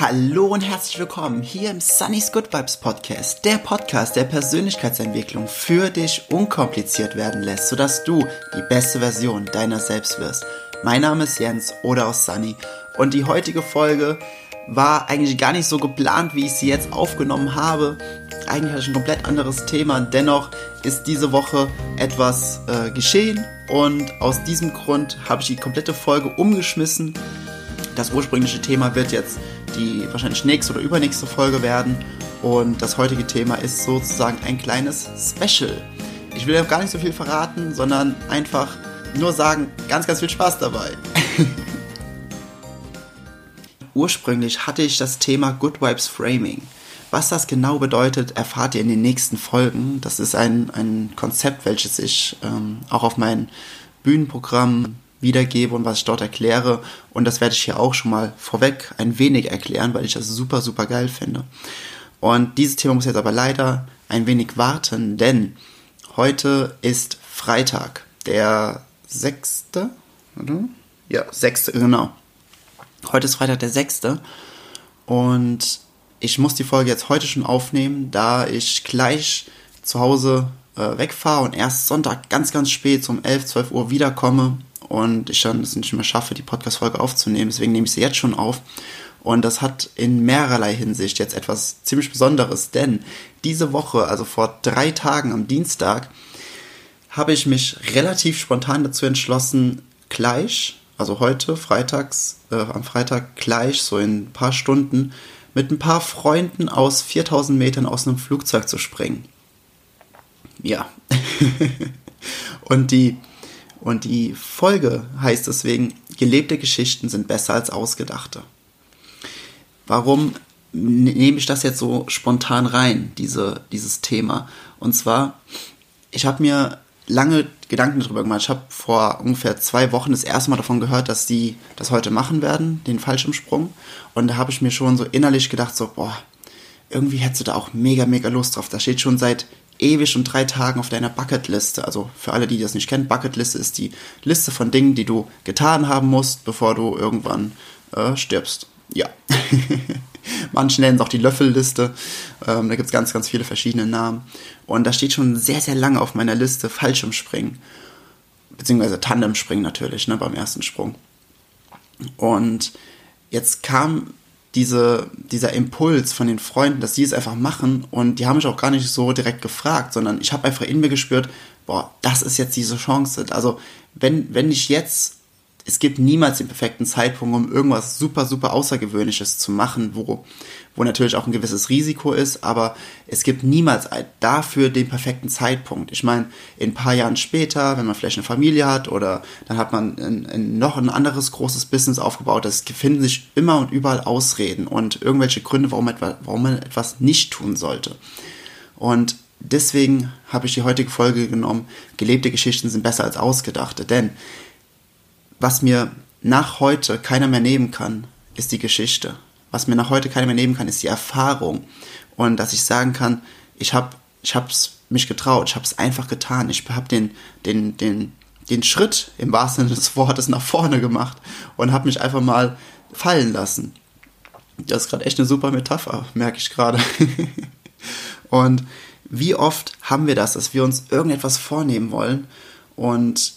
Hallo und herzlich willkommen hier im Sunny's Good Vibes Podcast, der Podcast, der Persönlichkeitsentwicklung für dich unkompliziert werden lässt, sodass du die beste Version deiner selbst wirst. Mein Name ist Jens oder aus Sunny und die heutige Folge war eigentlich gar nicht so geplant, wie ich sie jetzt aufgenommen habe. Eigentlich hatte ich ein komplett anderes Thema, dennoch ist diese Woche etwas äh, geschehen und aus diesem Grund habe ich die komplette Folge umgeschmissen. Das ursprüngliche Thema wird jetzt die wahrscheinlich nächste oder übernächste Folge werden. Und das heutige Thema ist sozusagen ein kleines Special. Ich will ja gar nicht so viel verraten, sondern einfach nur sagen, ganz, ganz viel Spaß dabei. Ursprünglich hatte ich das Thema Good Vibes Framing. Was das genau bedeutet, erfahrt ihr in den nächsten Folgen. Das ist ein, ein Konzept, welches ich ähm, auch auf mein Bühnenprogramm wiedergebe und was ich dort erkläre. Und das werde ich hier auch schon mal vorweg ein wenig erklären, weil ich das super, super geil finde. Und dieses Thema muss jetzt aber leider ein wenig warten, denn heute ist Freitag, der sechste, oder? Ja, sechste, genau. Heute ist Freitag der sechste und ich muss die Folge jetzt heute schon aufnehmen, da ich gleich zu Hause äh, wegfahre und erst Sonntag ganz, ganz spät um 11, 12 Uhr wiederkomme und ich dann es nicht mehr schaffe, die Podcast-Folge aufzunehmen. Deswegen nehme ich sie jetzt schon auf. Und das hat in mehrerlei Hinsicht jetzt etwas ziemlich Besonderes, denn diese Woche, also vor drei Tagen am Dienstag, habe ich mich relativ spontan dazu entschlossen, gleich, also heute, freitags, äh, am Freitag gleich, so in ein paar Stunden, mit ein paar Freunden aus 4000 Metern aus einem Flugzeug zu springen. Ja. und die und die Folge heißt deswegen, gelebte Geschichten sind besser als ausgedachte. Warum nehme ich das jetzt so spontan rein, diese, dieses Thema? Und zwar, ich habe mir lange Gedanken darüber gemacht. Ich habe vor ungefähr zwei Wochen das erste Mal davon gehört, dass die das heute machen werden, den Fallschirmsprung. Und da habe ich mir schon so innerlich gedacht, so, boah, irgendwie hättest du da auch mega, mega Lust drauf. Da steht schon seit ewig und drei Tagen auf deiner Bucketliste. Also für alle, die das nicht kennen, Bucketliste ist die Liste von Dingen, die du getan haben musst, bevor du irgendwann äh, stirbst. Ja. Manche nennen es auch die Löffelliste. Ähm, da gibt es ganz, ganz viele verschiedene Namen. Und da steht schon sehr, sehr lange auf meiner Liste Fallschirmspringen. Beziehungsweise Tandemspringen natürlich, ne, beim ersten Sprung. Und jetzt kam diese, dieser Impuls von den Freunden, dass sie es einfach machen und die haben mich auch gar nicht so direkt gefragt, sondern ich habe einfach in mir gespürt, boah, das ist jetzt diese Chance. Also wenn, wenn nicht jetzt es gibt niemals den perfekten Zeitpunkt, um irgendwas super, super Außergewöhnliches zu machen, wo, wo natürlich auch ein gewisses Risiko ist, aber es gibt niemals dafür den perfekten Zeitpunkt. Ich meine, in ein paar Jahren später, wenn man vielleicht eine Familie hat oder dann hat man ein, ein, noch ein anderes großes Business aufgebaut, es finden sich immer und überall Ausreden und irgendwelche Gründe, warum, etwa, warum man etwas nicht tun sollte. Und deswegen habe ich die heutige Folge genommen, gelebte Geschichten sind besser als ausgedachte, denn was mir nach heute keiner mehr nehmen kann, ist die Geschichte. Was mir nach heute keiner mehr nehmen kann, ist die Erfahrung. Und dass ich sagen kann, ich habe ich hab's mich getraut, ich habe es einfach getan. Ich habe den, den, den, den Schritt im wahrsten Sinne des Wortes nach vorne gemacht und habe mich einfach mal fallen lassen. Das ist gerade echt eine super Metapher, merke ich gerade. und wie oft haben wir das, dass wir uns irgendetwas vornehmen wollen und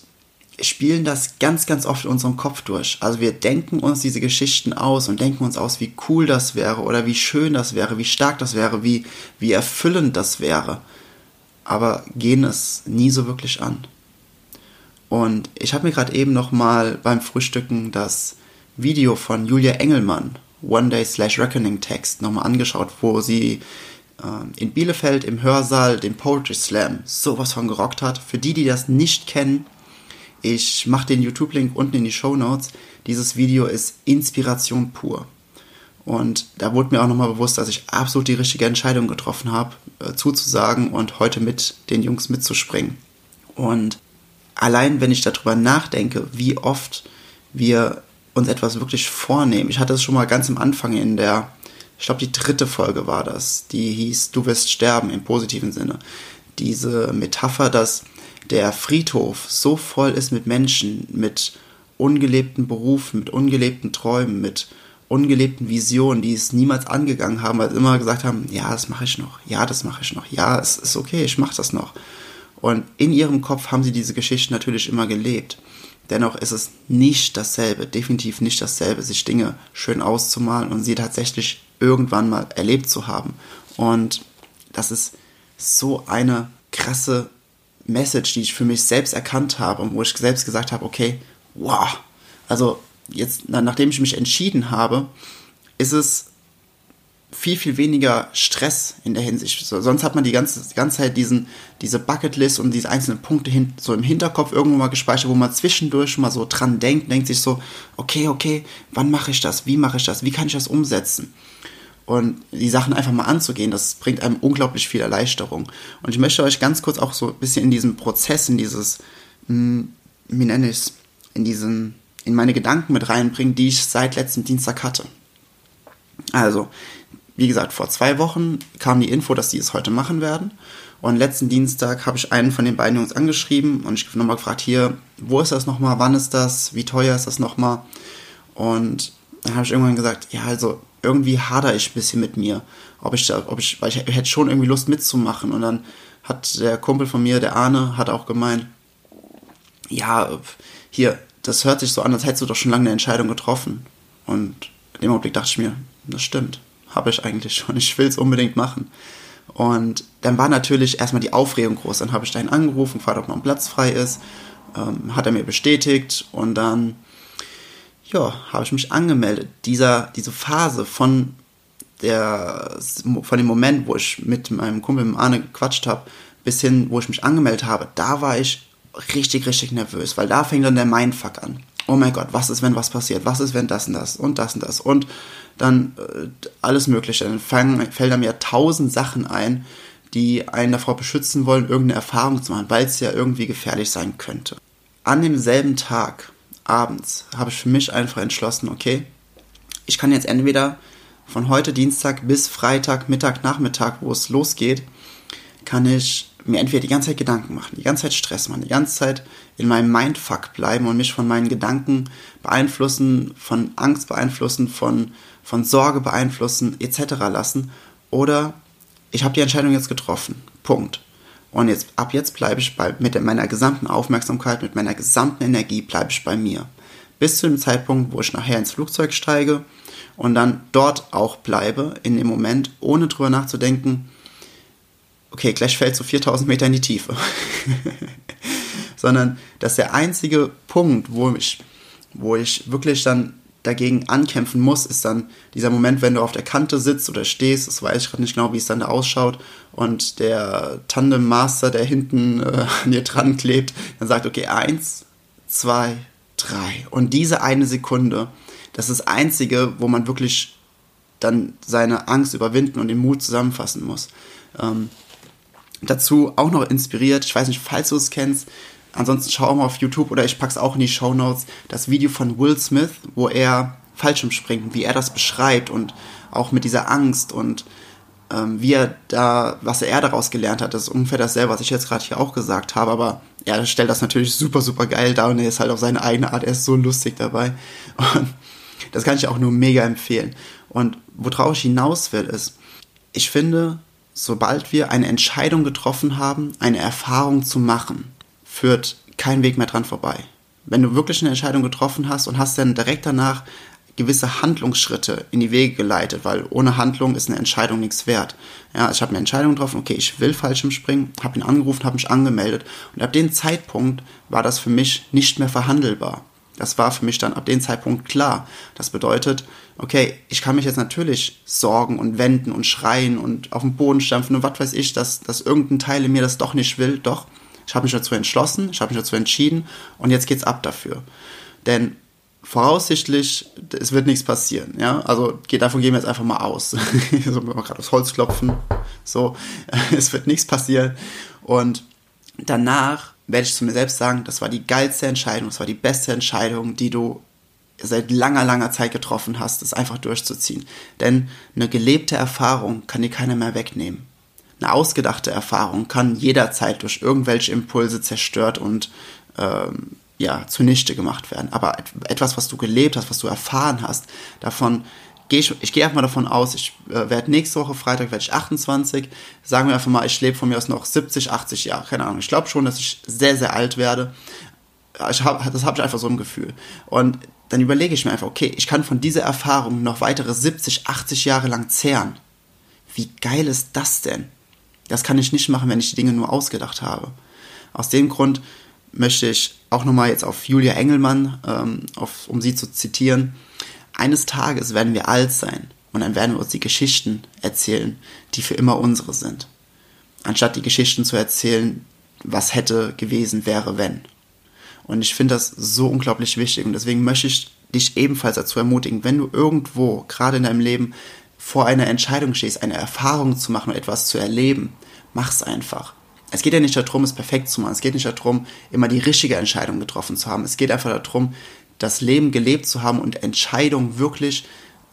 spielen das ganz, ganz oft in unserem Kopf durch. Also wir denken uns diese Geschichten aus und denken uns aus, wie cool das wäre oder wie schön das wäre, wie stark das wäre, wie, wie erfüllend das wäre. Aber gehen es nie so wirklich an. Und ich habe mir gerade eben noch mal beim Frühstücken das Video von Julia Engelmann, One Day Slash Reckoning Text, nochmal angeschaut, wo sie äh, in Bielefeld im Hörsaal den Poetry Slam sowas von gerockt hat. Für die, die das nicht kennen, ich mache den YouTube-Link unten in die Show Notes. Dieses Video ist Inspiration pur. Und da wurde mir auch nochmal bewusst, dass ich absolut die richtige Entscheidung getroffen habe, äh, zuzusagen und heute mit den Jungs mitzuspringen. Und allein wenn ich darüber nachdenke, wie oft wir uns etwas wirklich vornehmen. Ich hatte es schon mal ganz am Anfang in der, ich glaube die dritte Folge war das, die hieß Du wirst sterben im positiven Sinne. Diese Metapher, dass der Friedhof so voll ist mit Menschen, mit ungelebten Berufen, mit ungelebten Träumen, mit ungelebten Visionen, die es niemals angegangen haben, weil sie immer gesagt haben, ja, das mache ich noch, ja, das mache ich noch, ja, es ist okay, ich mache das noch. Und in ihrem Kopf haben sie diese Geschichte natürlich immer gelebt. Dennoch ist es nicht dasselbe, definitiv nicht dasselbe, sich Dinge schön auszumalen und sie tatsächlich irgendwann mal erlebt zu haben. Und das ist so eine krasse Message, die ich für mich selbst erkannt habe und wo ich selbst gesagt habe, okay, wow, also jetzt, nachdem ich mich entschieden habe, ist es viel, viel weniger Stress in der Hinsicht. So, sonst hat man die ganze, die ganze Zeit diesen, diese Bucketlist und diese einzelnen Punkte hin, so im Hinterkopf irgendwo mal gespeichert, wo man zwischendurch mal so dran denkt, denkt sich so, okay, okay, wann mache ich das? Wie mache ich das? Wie kann ich das umsetzen? Und die Sachen einfach mal anzugehen, das bringt einem unglaublich viel Erleichterung. Und ich möchte euch ganz kurz auch so ein bisschen in diesen Prozess, in dieses, hm, wie nenne ich es, in diesen, in meine Gedanken mit reinbringen, die ich seit letzten Dienstag hatte. Also, wie gesagt, vor zwei Wochen kam die Info, dass die es heute machen werden. Und letzten Dienstag habe ich einen von den beiden Jungs angeschrieben und ich habe nochmal gefragt, hier, wo ist das nochmal, wann ist das, wie teuer ist das nochmal? Und dann habe ich irgendwann gesagt, ja, also irgendwie hader ich ein bisschen mit mir, ob ich da, ob ich, weil ich hätte schon irgendwie Lust mitzumachen. Und dann hat der Kumpel von mir, der Arne, hat auch gemeint, ja, hier, das hört sich so an, als hättest du doch schon lange eine Entscheidung getroffen. Und in dem Augenblick dachte ich mir, das stimmt habe ich eigentlich schon. Ich will es unbedingt machen. Und dann war natürlich erstmal die Aufregung groß. Dann habe ich dahin angerufen, gefragt, ob noch ein Platz frei ist. Ähm, hat er mir bestätigt und dann ja, habe ich mich angemeldet. Dieser, diese Phase von, der, von dem Moment, wo ich mit meinem Kumpel mit Arne gequatscht habe, bis hin, wo ich mich angemeldet habe, da war ich richtig, richtig nervös, weil da fängt dann der Mindfuck an. Oh mein Gott, was ist, wenn was passiert? Was ist, wenn das und das und das und das? Und dann äh, alles Mögliche. Dann fallen, fällt mir tausend Sachen ein, die einen davor beschützen wollen, irgendeine Erfahrung zu machen, weil es ja irgendwie gefährlich sein könnte. An demselben Tag, abends, habe ich für mich einfach entschlossen, okay, ich kann jetzt entweder von heute Dienstag bis Freitag, Mittag, Nachmittag, wo es losgeht, kann ich mir entweder die ganze Zeit Gedanken machen, die ganze Zeit Stress machen, die ganze Zeit in meinem Mindfuck bleiben und mich von meinen Gedanken beeinflussen, von Angst beeinflussen, von von Sorge beeinflussen etc. lassen. Oder ich habe die Entscheidung jetzt getroffen. Punkt. Und jetzt, ab jetzt bleibe ich bei, mit meiner gesamten Aufmerksamkeit, mit meiner gesamten Energie bleibe ich bei mir. Bis zu dem Zeitpunkt, wo ich nachher ins Flugzeug steige und dann dort auch bleibe, in dem Moment, ohne drüber nachzudenken, okay, gleich fällt so 4000 Meter in die Tiefe. Sondern dass der einzige Punkt, wo ich, wo ich wirklich dann dagegen ankämpfen muss, ist dann dieser Moment, wenn du auf der Kante sitzt oder stehst, das weiß ich gerade nicht genau, wie es dann da ausschaut, und der Tandem Master, der hinten äh, an dir dran klebt, dann sagt, okay, eins, zwei, drei. Und diese eine Sekunde, das ist das Einzige, wo man wirklich dann seine Angst überwinden und den Mut zusammenfassen muss. Ähm, dazu auch noch inspiriert, ich weiß nicht, falls du es kennst, Ansonsten schau auch mal auf YouTube oder ich pack's auch in die Show Notes das Video von Will Smith, wo er Fallschirmspringen, wie er das beschreibt und auch mit dieser Angst und ähm, wie er da, was er daraus gelernt hat, das ist ungefähr dasselbe, was ich jetzt gerade hier auch gesagt habe, aber er stellt das natürlich super, super geil dar und er ist halt auf seine eigene Art, er ist so lustig dabei. Und das kann ich auch nur mega empfehlen. Und worauf ich hinaus will, ist, ich finde, sobald wir eine Entscheidung getroffen haben, eine Erfahrung zu machen, führt kein Weg mehr dran vorbei. Wenn du wirklich eine Entscheidung getroffen hast und hast dann direkt danach gewisse Handlungsschritte in die Wege geleitet, weil ohne Handlung ist eine Entscheidung nichts wert. Ja, ich habe eine Entscheidung getroffen, okay, ich will Fallschirmspringen, habe ihn angerufen, habe mich angemeldet und ab dem Zeitpunkt war das für mich nicht mehr verhandelbar. Das war für mich dann ab dem Zeitpunkt klar. Das bedeutet, okay, ich kann mich jetzt natürlich sorgen und wenden und schreien und auf den Boden stampfen und was weiß ich, dass, dass irgendein Teil in mir das doch nicht will, doch ich habe mich dazu entschlossen, ich habe mich dazu entschieden und jetzt geht's ab dafür. Denn voraussichtlich, es wird nichts passieren, ja. Also davon gehen wir jetzt einfach mal aus. so, gerade aufs Holz klopfen. So, es wird nichts passieren. Und danach werde ich zu mir selbst sagen, das war die geilste Entscheidung, das war die beste Entscheidung, die du seit langer, langer Zeit getroffen hast, das einfach durchzuziehen. Denn eine gelebte Erfahrung kann dir keiner mehr wegnehmen. Eine ausgedachte Erfahrung kann jederzeit durch irgendwelche Impulse zerstört und ähm, ja, zunichte gemacht werden. Aber etwas, was du gelebt hast, was du erfahren hast, davon gehe ich, ich gehe einfach mal davon aus, ich äh, werde nächste Woche Freitag werde ich 28. Sagen wir einfach mal, ich lebe von mir aus noch 70, 80 Jahre, keine Ahnung. Ich glaube schon, dass ich sehr, sehr alt werde. Ich hab, das habe ich einfach so im Gefühl. Und dann überlege ich mir einfach, okay, ich kann von dieser Erfahrung noch weitere 70, 80 Jahre lang zehren. Wie geil ist das denn? Das kann ich nicht machen, wenn ich die Dinge nur ausgedacht habe. Aus dem Grund möchte ich auch nochmal jetzt auf Julia Engelmann, ähm, auf, um sie zu zitieren, eines Tages werden wir alt sein und dann werden wir uns die Geschichten erzählen, die für immer unsere sind. Anstatt die Geschichten zu erzählen, was hätte gewesen wäre, wenn. Und ich finde das so unglaublich wichtig und deswegen möchte ich dich ebenfalls dazu ermutigen, wenn du irgendwo, gerade in deinem Leben, vor einer Entscheidung stehst, eine Erfahrung zu machen und etwas zu erleben, mach's einfach. Es geht ja nicht darum, es perfekt zu machen. Es geht nicht darum, immer die richtige Entscheidung getroffen zu haben. Es geht einfach darum, das Leben gelebt zu haben und Entscheidungen wirklich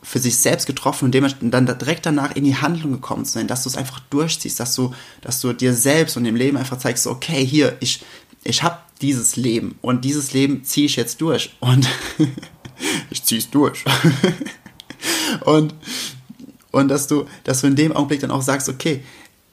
für sich selbst getroffen und dann direkt danach in die Handlung gekommen zu sein, dass du es einfach durchziehst, dass du, dass du dir selbst und dem Leben einfach zeigst, okay, hier, ich, ich habe dieses Leben und dieses Leben ziehe ich jetzt durch und ich ziehe es durch. und, und dass du, dass du in dem Augenblick dann auch sagst, okay,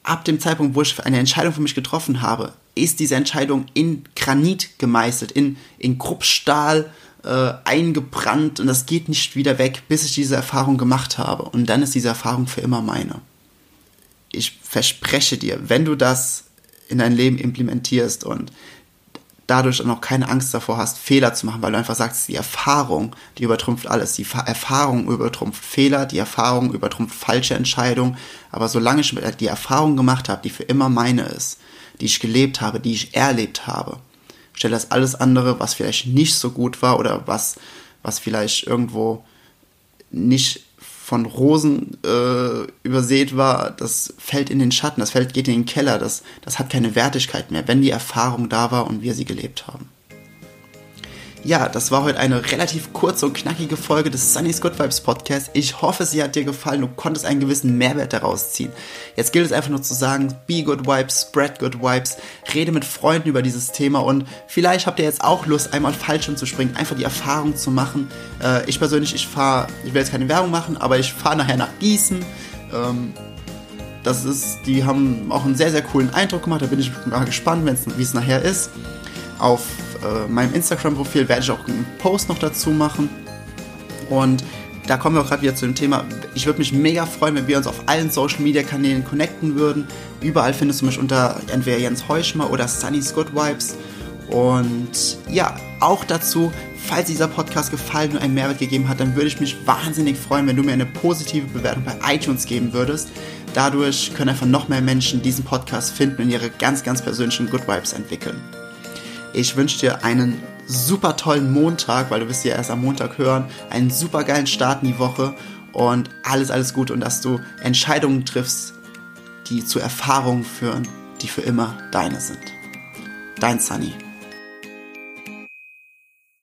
ab dem Zeitpunkt, wo ich eine Entscheidung für mich getroffen habe, ist diese Entscheidung in Granit gemeißelt, in, in Kruppstahl äh, eingebrannt und das geht nicht wieder weg, bis ich diese Erfahrung gemacht habe. Und dann ist diese Erfahrung für immer meine. Ich verspreche dir, wenn du das in dein Leben implementierst und dadurch dann auch keine Angst davor hast, Fehler zu machen, weil du einfach sagst, die Erfahrung, die übertrumpft alles. Die Erfahrung übertrumpft Fehler, die Erfahrung übertrumpft falsche Entscheidungen. Aber solange ich die Erfahrung gemacht habe, die für immer meine ist, die ich gelebt habe, die ich erlebt habe, stelle das alles andere, was vielleicht nicht so gut war oder was, was vielleicht irgendwo nicht von Rosen äh, übersät war, das fällt in den Schatten, das fällt, geht in den Keller, das, das hat keine Wertigkeit mehr, wenn die Erfahrung da war und wir sie gelebt haben. Ja, das war heute eine relativ kurze und knackige Folge des Sunny's Good Vibes Podcast. Ich hoffe, sie hat dir gefallen. Du konntest einen gewissen Mehrwert daraus ziehen. Jetzt gilt es einfach nur zu sagen, be good vibes, spread good vibes, rede mit Freunden über dieses Thema und vielleicht habt ihr jetzt auch Lust, einmal Fallschirm zu springen, einfach die Erfahrung zu machen. Äh, ich persönlich, ich fahre, ich will jetzt keine Werbung machen, aber ich fahre nachher nach Gießen. Ähm, das ist, die haben auch einen sehr, sehr coolen Eindruck gemacht. Da bin ich mal gespannt, wie es nachher ist. Auf äh, meinem Instagram-Profil werde ich auch einen Post noch dazu machen. Und da kommen wir auch gerade wieder zu dem Thema. Ich würde mich mega freuen, wenn wir uns auf allen Social Media Kanälen connecten würden. Überall findest du mich unter entweder Jens Heuschmer oder Sunny's Good Vibes. Und ja, auch dazu, falls dieser Podcast gefallen und einen Mehrwert gegeben hat, dann würde ich mich wahnsinnig freuen, wenn du mir eine positive Bewertung bei iTunes geben würdest. Dadurch können einfach noch mehr Menschen diesen Podcast finden und ihre ganz, ganz persönlichen Good Vibes entwickeln. Ich wünsche dir einen super tollen Montag, weil du wirst ja erst am Montag hören, einen super geilen Start in die Woche und alles, alles gut und dass du Entscheidungen triffst, die zu Erfahrungen führen, die für immer deine sind. Dein Sunny.